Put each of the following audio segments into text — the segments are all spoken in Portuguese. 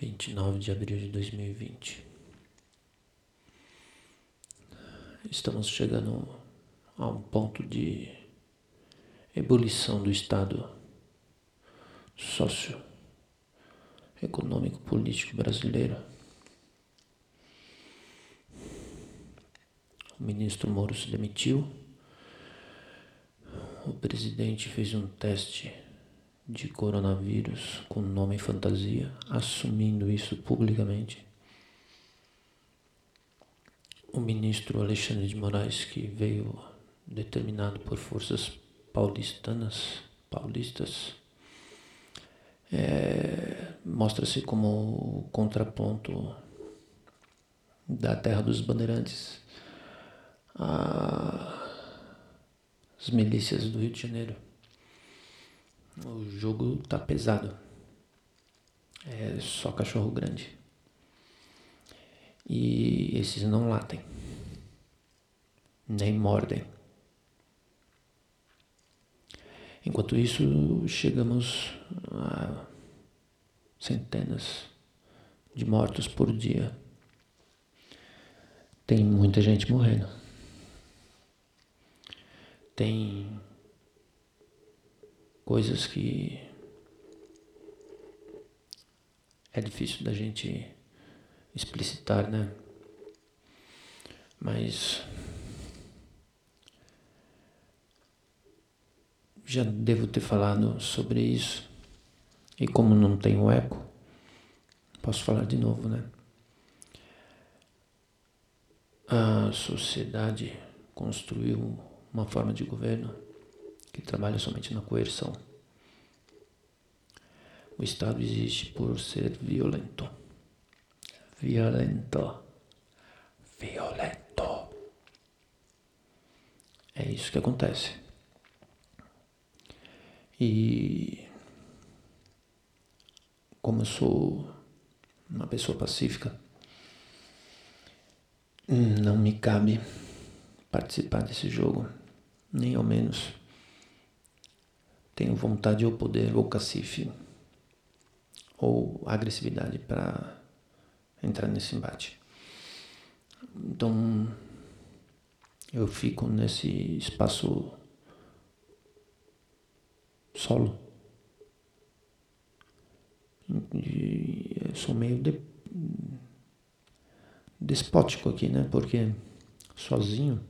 29 de abril de 2020. Estamos chegando a um ponto de ebulição do Estado socioeconômico político brasileiro. O ministro Moro se demitiu. O presidente fez um teste de coronavírus com nome fantasia, assumindo isso publicamente. O ministro Alexandre de Moraes, que veio determinado por forças paulistanas, paulistas, é, mostra-se como o contraponto da terra dos bandeirantes às milícias do Rio de Janeiro. O jogo tá pesado. É só cachorro grande. E esses não latem. Nem mordem. Enquanto isso, chegamos a centenas de mortos por dia. Tem muita gente morrendo. Tem coisas que é difícil da gente explicitar, né? Mas já devo ter falado sobre isso. E como não tenho eco, posso falar de novo, né? A sociedade construiu uma forma de governo que trabalha somente na coerção. O Estado existe por ser violento. Violento. Violento. É isso que acontece. E como eu sou uma pessoa pacífica, não me cabe participar desse jogo, nem ao menos tenho vontade ou poder ou cacife ou agressividade para entrar nesse embate. Então eu fico nesse espaço solo. E sou meio de, despótico aqui, né? Porque sozinho,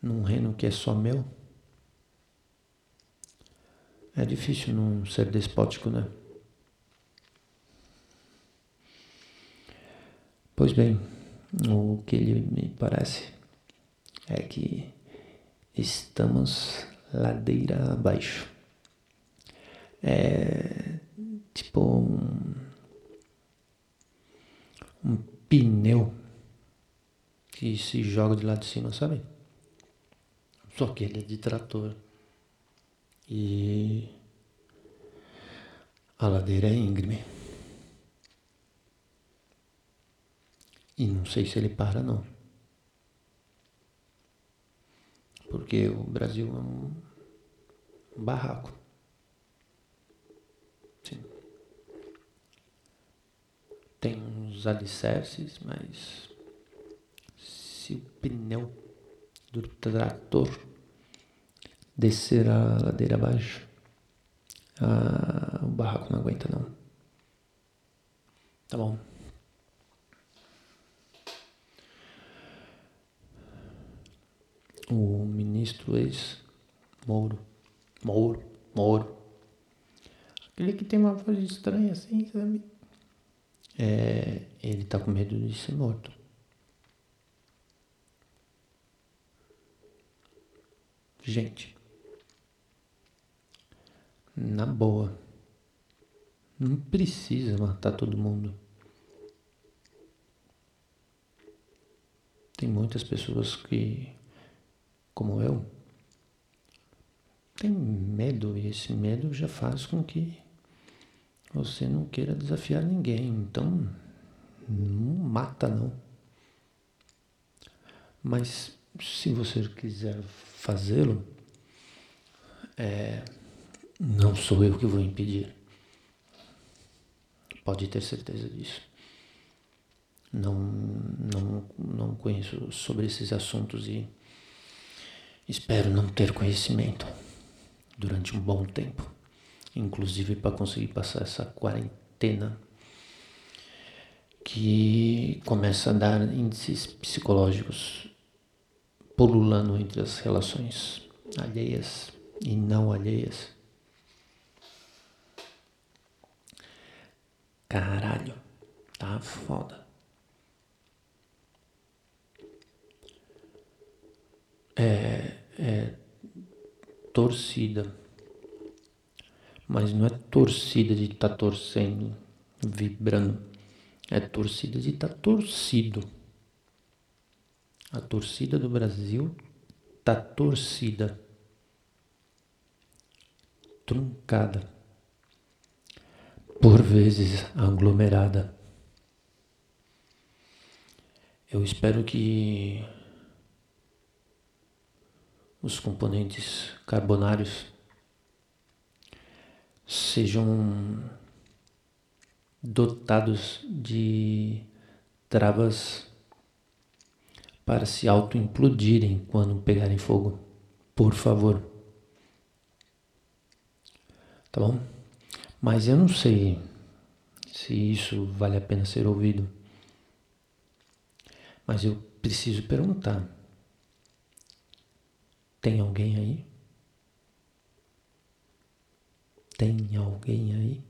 num reino que é só meu, é difícil não ser despótico, né? Pois bem, o que ele me parece é que estamos ladeira abaixo. É tipo um, um pneu que se joga de lá de cima, sabe? Só que ele é de trator. E a ladeira é íngreme. E não sei se ele para não. Porque o Brasil é um barraco. Sim. Tem uns alicerces, mas se o pneu do trator descer a ladeira abaixo, ah, o barraco não aguenta não. Tá bom. O ministro ex-Mouro. Mouro, Mouro. Aquele que tem uma voz estranha assim, sabe? É, ele tá com medo de ser morto. Gente, na boa. Não precisa matar todo mundo. Tem muitas pessoas que, como eu, tem medo e esse medo já faz com que você não queira desafiar ninguém. Então, não mata não. Mas se você quiser fazê-lo, é, não sou eu que vou impedir. Pode ter certeza disso. Não, não, não conheço sobre esses assuntos e espero não ter conhecimento durante um bom tempo, inclusive para conseguir passar essa quarentena que começa a dar índices psicológicos pululando entre as relações alheias e não alheias. Caralho, tá foda. É, é torcida, mas não é torcida de estar tá torcendo, vibrando, é torcida de estar tá torcido. A torcida do Brasil tá torcida, truncada, por vezes aglomerada. Eu espero que os componentes carbonários sejam dotados de travas para se auto-implodirem quando pegarem fogo. Por favor. Tá bom? Mas eu não sei se isso vale a pena ser ouvido. Mas eu preciso perguntar. Tem alguém aí? Tem alguém aí?